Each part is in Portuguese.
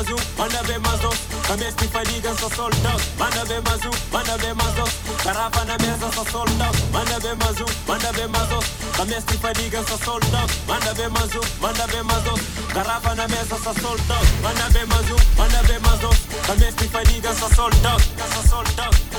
azul, manda ver mais doce. Na minha pipa diga só soldados, manda ver mais um, manda ver mais doce. Garrafa na mesa só soldados, manda ver mais um, manda ver mais doce. Na minha pipa diga só soldados, manda ver mais um, manda ver mais doce. Garrafa na mesa só soldados, manda ver Man um, manda ver mais doce. Na minha pipa diga só soldados, só soldados.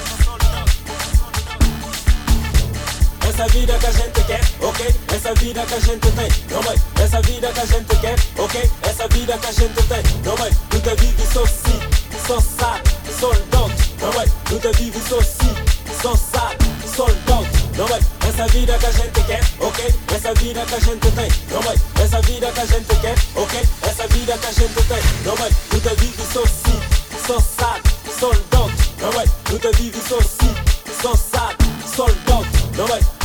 essa vida que a gente quer, ok? Essa vida que a gente tem, não mãe. Essa vida que a gente quer, ok? Essa vida que a gente tem, não mãe. Nunca vive só si, só sad, só down, não mãe. Nunca vive só si, só sad, só down, não mãe. Essa vida que a gente quer, ok? Essa vida que a gente tem, não mãe. Essa vida que a gente quer, ok? Essa vida que a gente tem, não mãe. Nunca vive só si, só sad, só down, não mãe. Nunca vive só si, só sad, só down, não mãe.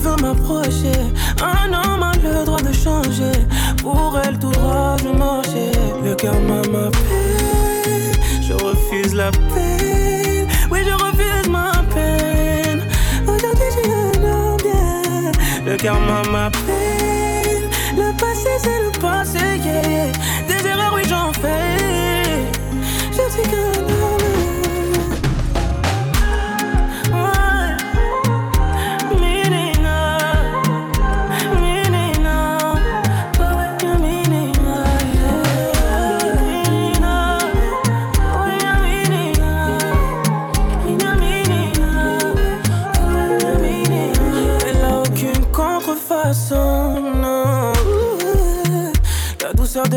veut m'approcher. Un homme a le droit de changer. Pour elle, tout droit, je marchais. Le karma m'appelle. Je refuse la peine. Oui, je refuse ma peine. Aujourd'hui, j'ai un bien. Le karma m'appelle.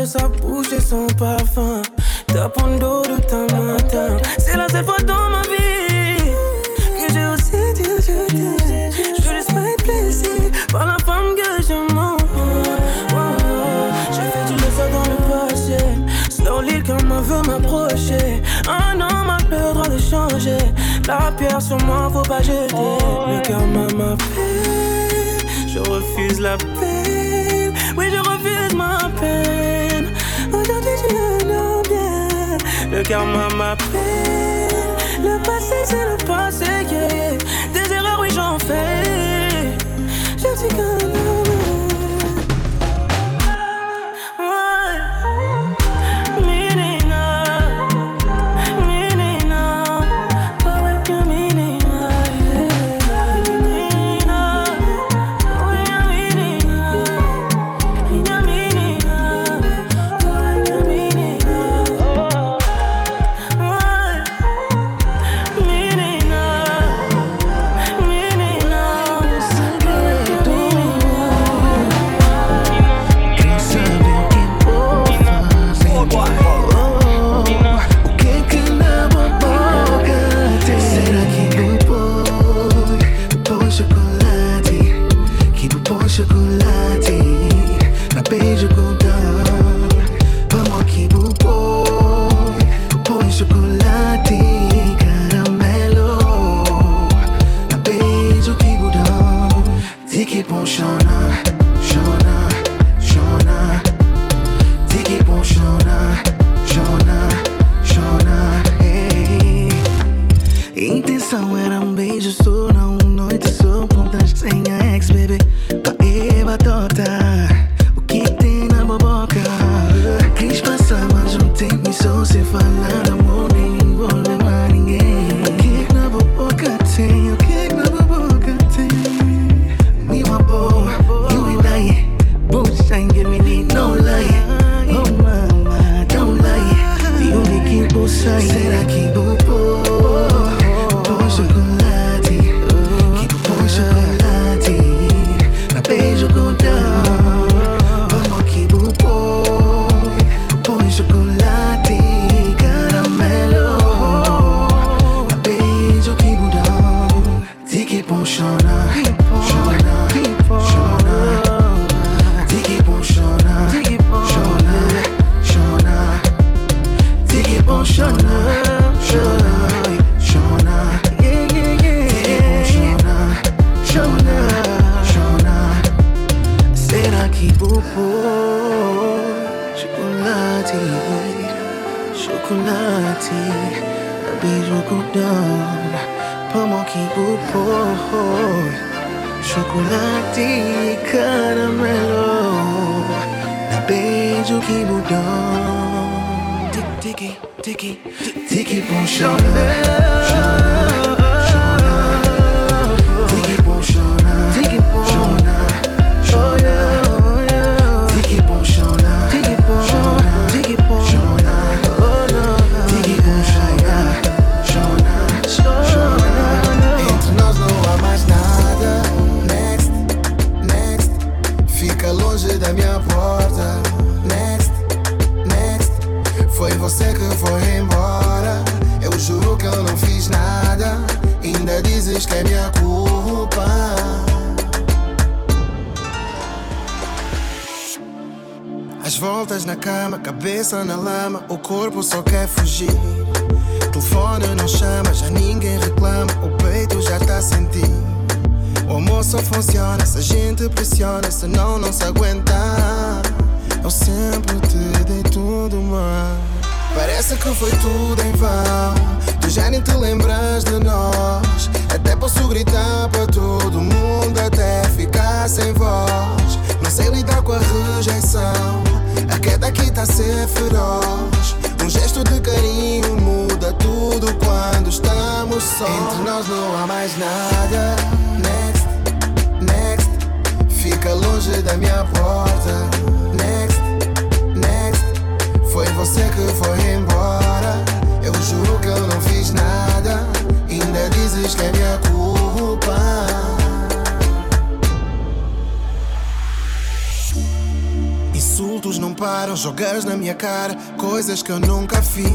sa bouche et son parfum. Tapant d'eau de ta matin. C'est la seule fois dans ma vie que j'ai aussi dit je t'aime. Je veux juste être plaisir par la femme que je m'en J'ai fait tout ça dans le passé. Slowly comme un veut m'approcher. Un homme a le droit de changer. La pierre sur moi, faut pas jeter. Le karma m'a fait. Je refuse la paix. out my map. O corpo só quer fugir. Telefone não chama, já ninguém reclama, o peito já tá sentindo. O amor só funciona se a gente pressiona, senão não se aguenta. Eu sempre te dei tudo mais. Parece que foi tudo em vão. Tu já nem te lembras de nós. Até posso gritar para todo mundo, até ficar sem voz. Não sei lidar com a rejeição. A queda aqui tá a ser feroz. Gesto de carinho muda tudo quando estamos só. Entre nós não há mais nada. Next, next. Fica longe da minha porta. Next, next. Foi você que foi embora. Eu juro que eu não fiz nada. Ainda dizes que é minha culpa. Insultos não param, jogas na minha cara coisas que eu nunca fiz.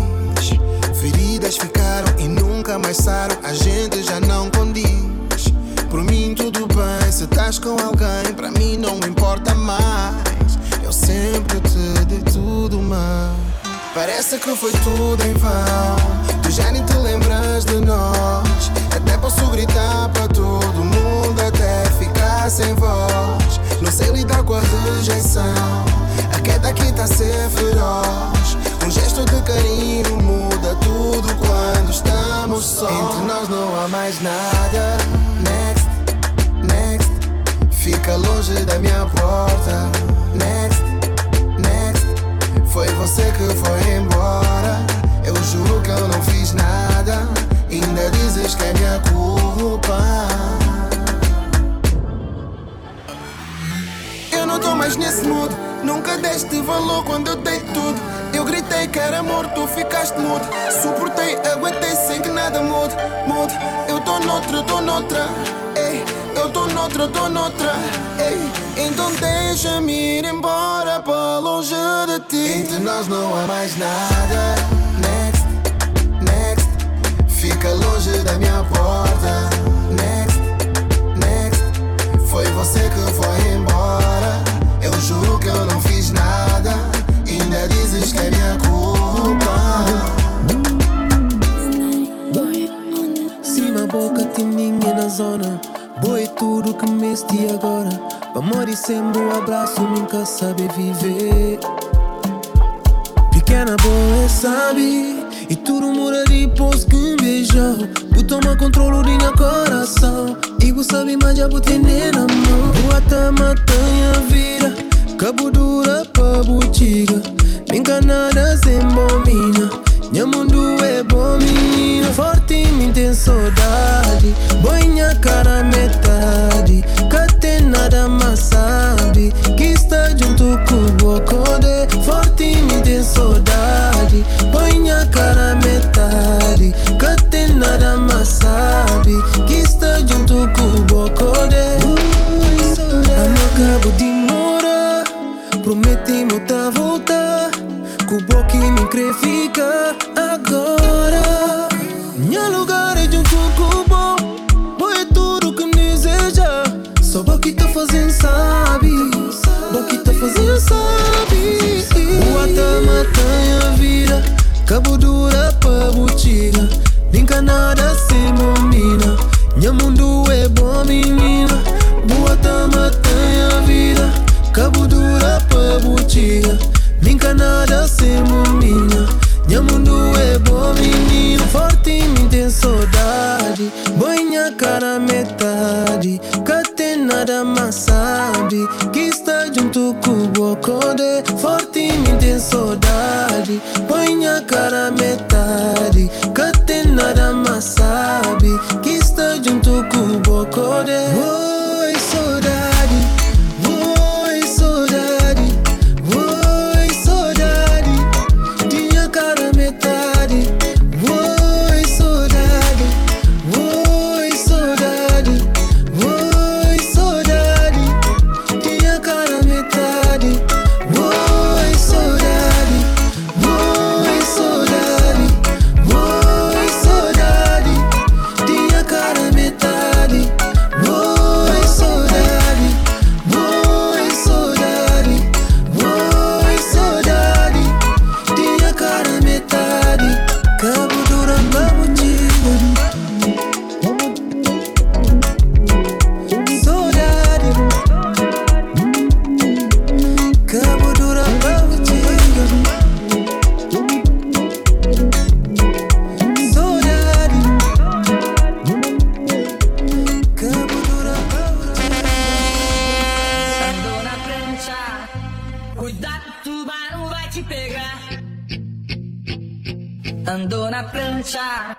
Feridas ficaram e nunca mais saram, a gente já não condiz. Por mim tudo bem, se estás com alguém, para mim não importa mais. Eu sempre te dei tudo mais. Parece que foi tudo em vão. Tu já nem te lembras de nós. Até posso gritar para todo mundo, até ficar sem voz. Não sei lidar com a rejeição. A queda aqui tá ser feroz. Um gesto de carinho muda tudo quando estamos só. Entre nós não há mais nada. Next, next. Fica longe da minha porta. Next, next. Foi você que foi embora. Eu juro que eu não fiz nada. Ainda dizes que é minha culpa. Eu não tô mais nesse mood. Nunca deste valor quando eu dei tudo. Eu gritei que era amor, tu ficaste mudo. Suportei, aguentei sem que nada mude, mude. Eu tô noutra, tô noutra. Ei, eu tô noutra, tô noutra. Ei, então deixa-me ir embora para longe de ti. Entre nós não há mais nada. Next, next. Fica longe da minha porta. Next, next. Foi você que foi embora. Eu juro que eu não fiz nada. Ainda dizes que é minha culpa. Cima boca tem ninguém na zona. Boa tudo que me este agora. Pra morrer sempre um abraço, nunca sabe viver. Pequena boa sabe. E tudo muda depois que um beijou. Tu toma controle do meu coração. E você sabe mais já botei na mão. Boa tá matando a vida. Cabo dura pra butiga. Me enganada sem bombina. Minha mundo é bom menina Forte me tem saudade Boinha cara metade Cate nada sabe Que está junto com o bocode Forte me tem saudade Boinha cara metade Cate nada sabe Que está junto com o Prometi-me tá voltar Com o me crê ficar agora. Minha lugar é junto com o bom. Boa é tudo que me deseja. Só o que tá fazendo sabe. O que tá fazendo sabe. O tá matando a vida. Cabo dura pra butiga. Nunca nada sem momina. Minha mundo é bom, menina. Boa tá matando a vida. Cabo nada se menina Minha mundo é bom menino Forte em tem saudade Boinha cara metade Cate nada mais sabe Que está junto com o Bocode Forte em tem saudade Boinha cara metade Cuidado, tubarão vai te pegar. Andou na prancha.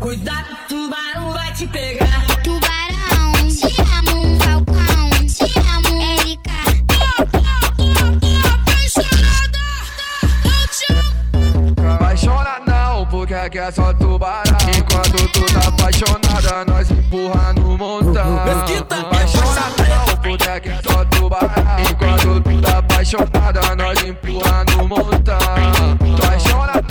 Cuidado, tubarão vai te pegar. Tubarão, te amo, um falcão, te amo, Erika. Apaixonada não, porque aqui é só tubarão. Enquanto tu tá apaixonada, nós empurra no montão. Apaixonada não, porque aqui é só tubarão. Enquanto apaixonada, nós empurra no montão. Apaixona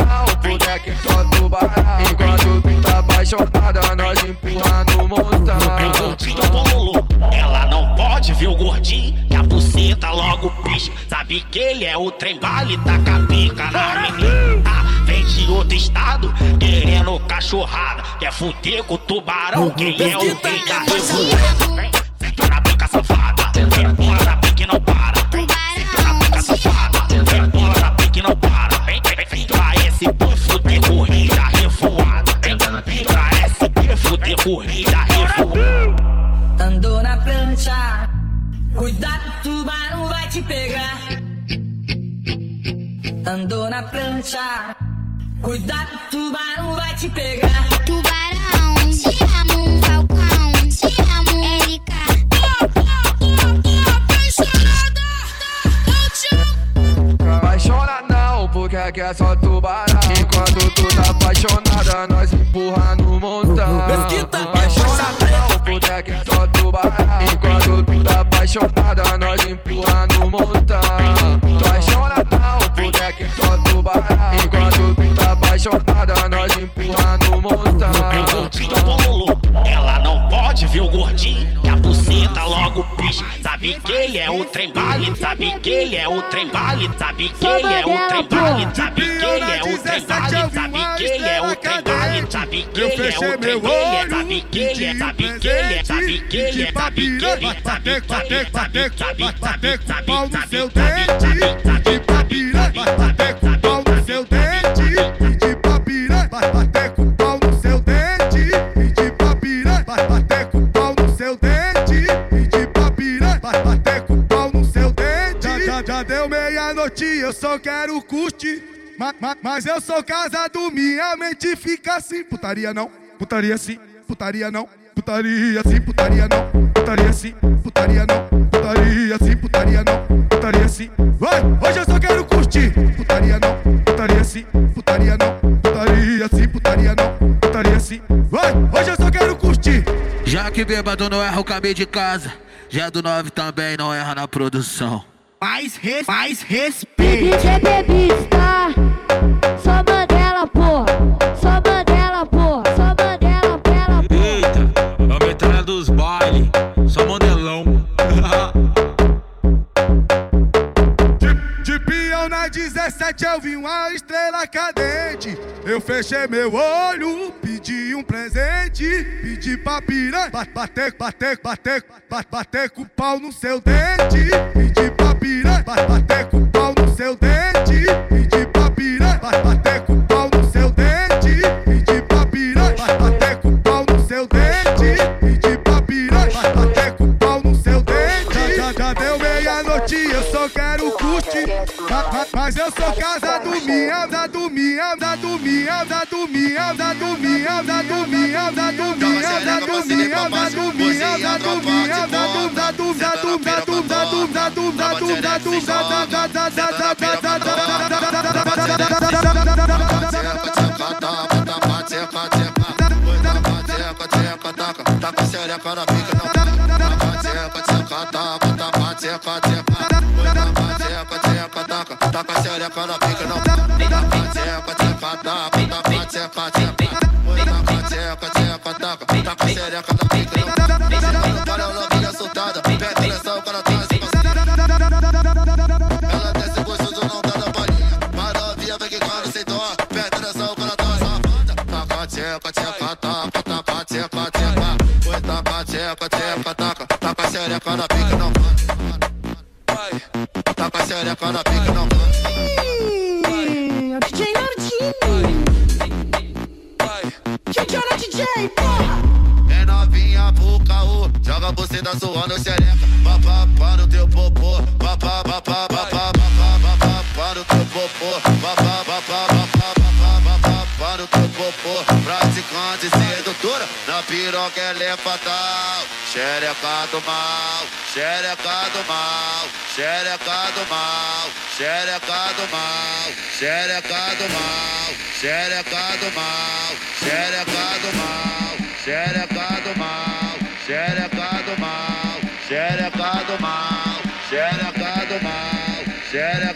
porque aqui é só tubarão. Enquanto tu tá apaixonada, nós empurra no montão. Gordinho bololô, ela não pode ver o gordinho que a buceta logo pisca. Sabe que ele é o trem bala tá com a pica na menina. Vem de outro estado, querendo cachorrada. Quer fuder com o tubarão, quem é o rei da revoada? Vem, Senta na pica safada, vem na pique não para. Corrida revoada. Andou na prancha, cuidado, tubarão vai te pegar. Andou na prancha, cuidado, tubarão vai te pegar. Tubarão, te amo, Falcão, te amo, Erika. Aqui é só tubarão. Enquanto tu tá apaixonada, nós empurra no montão. Apaixona não, porque aqui é só tubarão. Enquanto tu tá apaixonada, nós empurra no montão. Apaixona não, porque aqui é só tubarão. Enquanto tu tá apaixonada, nós empurra no montão. Gordinho bololô, ela não pode ver o gordinho Sabe que ele é o trem bala, sabe que ele é o trem bala, sabe que ele é o trem bala, sabe que ele é o trem bala, sabe que ele é o trem bala, sabe que ele é o trem bala, sabe que ele é, sabe que ele é, sabe que ele é, sabe que ele é, sabe que ele é, sabe, sabe, sabe, sabe, sabe, pau no sabe, seu sabe, dente, sabe, de papira, bater com pau no meia-noite, eu só quero curtir. Ma, ma, mas eu sou casado, minha mente fica assim. Putaria não, putaria sim, putaria não, putaria sim, putaria não, putaria sim, putaria não, putaria sim, putaria não, putaria sim. Vai, hoje eu só quero curtir. Putaria não, putaria sim, putaria não, putaria sim, putaria não, putaria sim. Vai, hoje eu só quero curtir. Já que bêbado não erra o caminho de casa, já do 9 também não erra na produção. Faz respeito. respeite. 17 eu vi uma estrela cadente. Eu fechei meu olho, pedi um presente. Pedi pra piranha ba- bater, bater, bater, ba- bater com o pau no seu dente. Pedi pra piranha ba- bater com o pau no seu dente. Pedi pra piranha ba- bater com o pau no seu dente. Pedi pra piranha ba- bater com o pau no seu dente. Pedi pra piranha ba- bater com o pau no seu dente. Já, já, já deu meia-noite, eu só quero Mas eu sou casado, minha, da do minha, da do minha, da do minha, da do minha, da do minha, da do minha, da do minha, da do minha, da do minha, da do da do da do da do da do da do da do da do da da da da da da da da da da tchepa, tchepa. Põe na tchepa, tchepa, taca. Taca a xereca na pica, não. Ela para, ela para, soltada. Pede pressão, o cara tá assim, Ela desce gostoso, não dá na bolinha. Maravilha, vem que cara sem dó. Pede pressão, o cara tá safada. Taca tchepa, tchepa, taca. Taca tchepa, tchepa. Põe tapa, tchepa, tchepa, taca. Taca a xereca na pica, não. Do mal, xereca do mal, xereca do mal, xereca do mal, xereca do mal, xereca do mal, xereca do mal, xereca do mal, xereca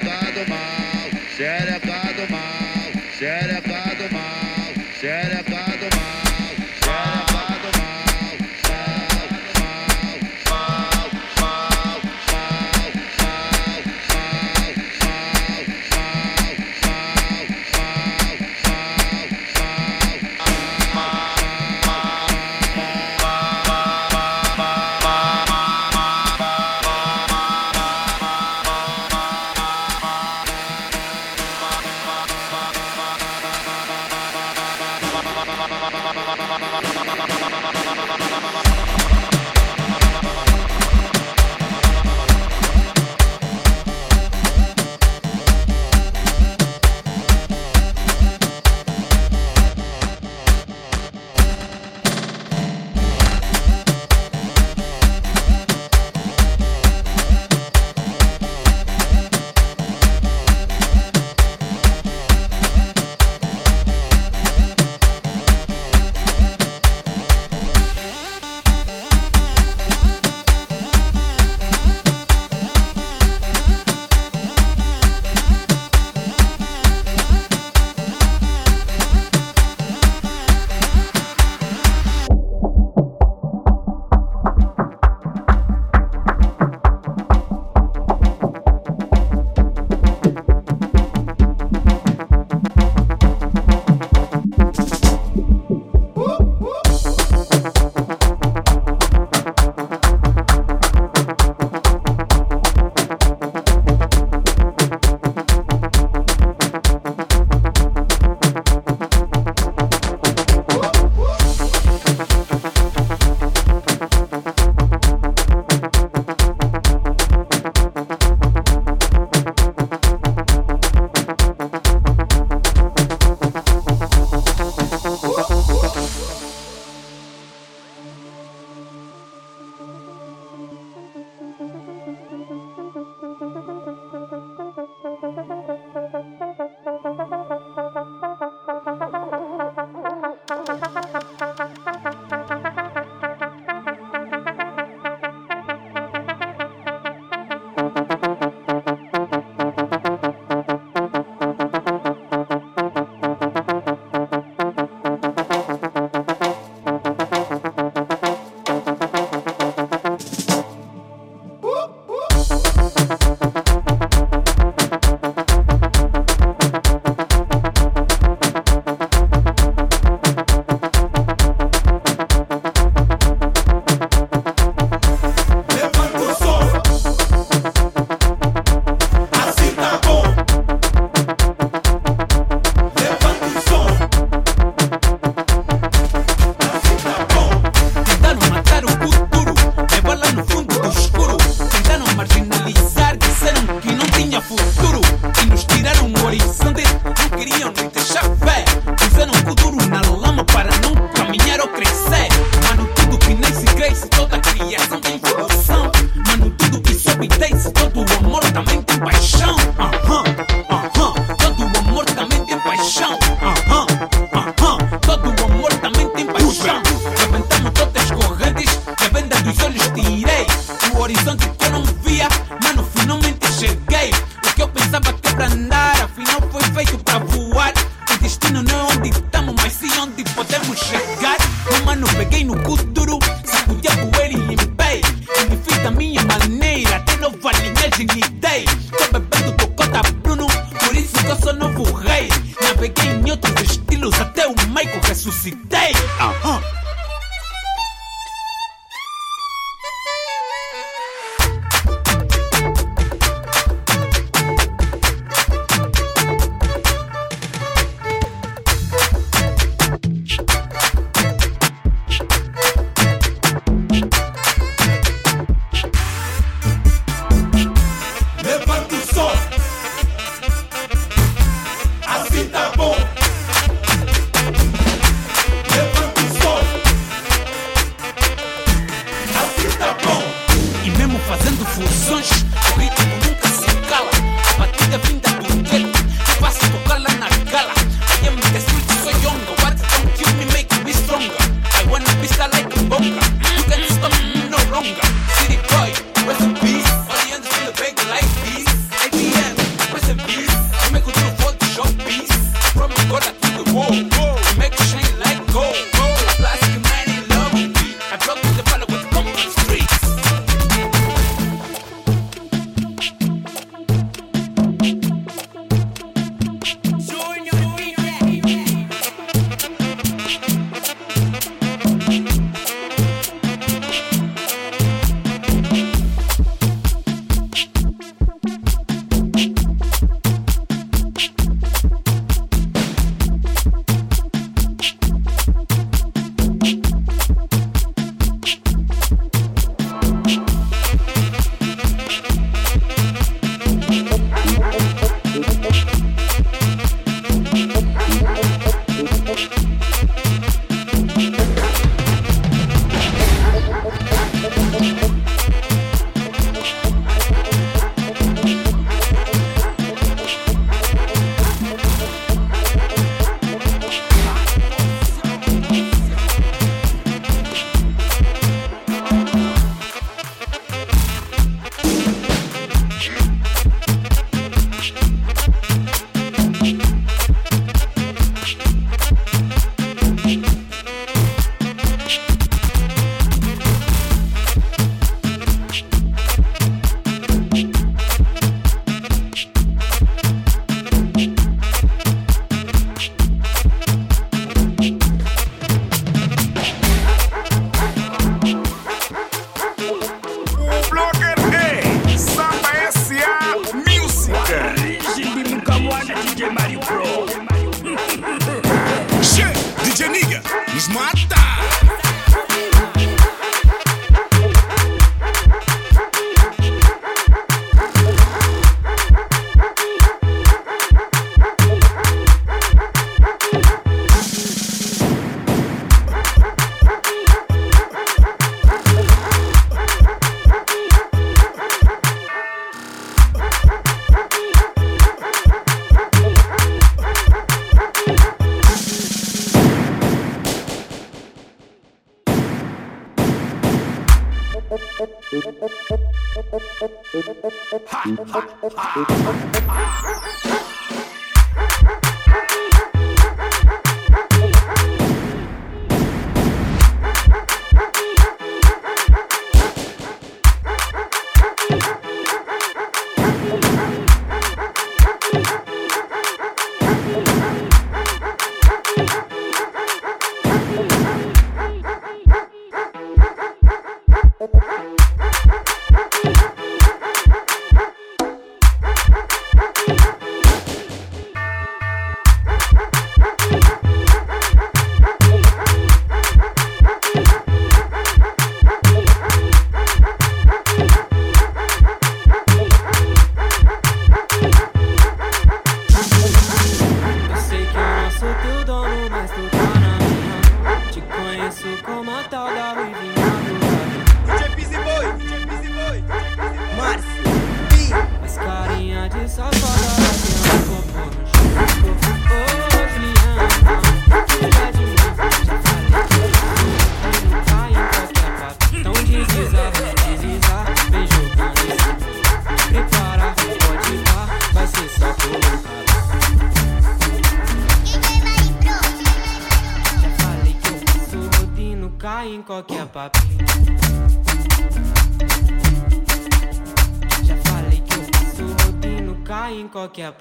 que é.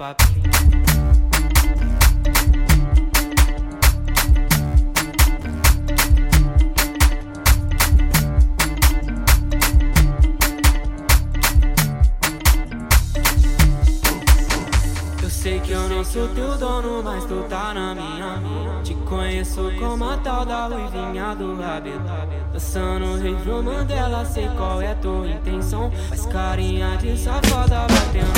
Eu sei que eu não sou teu dono, mas tu tá na minha. Te conheço como a tal da ruivinha do labelo. Dançando rei dela sei qual é tua intenção. Mas carinha de safada batendo.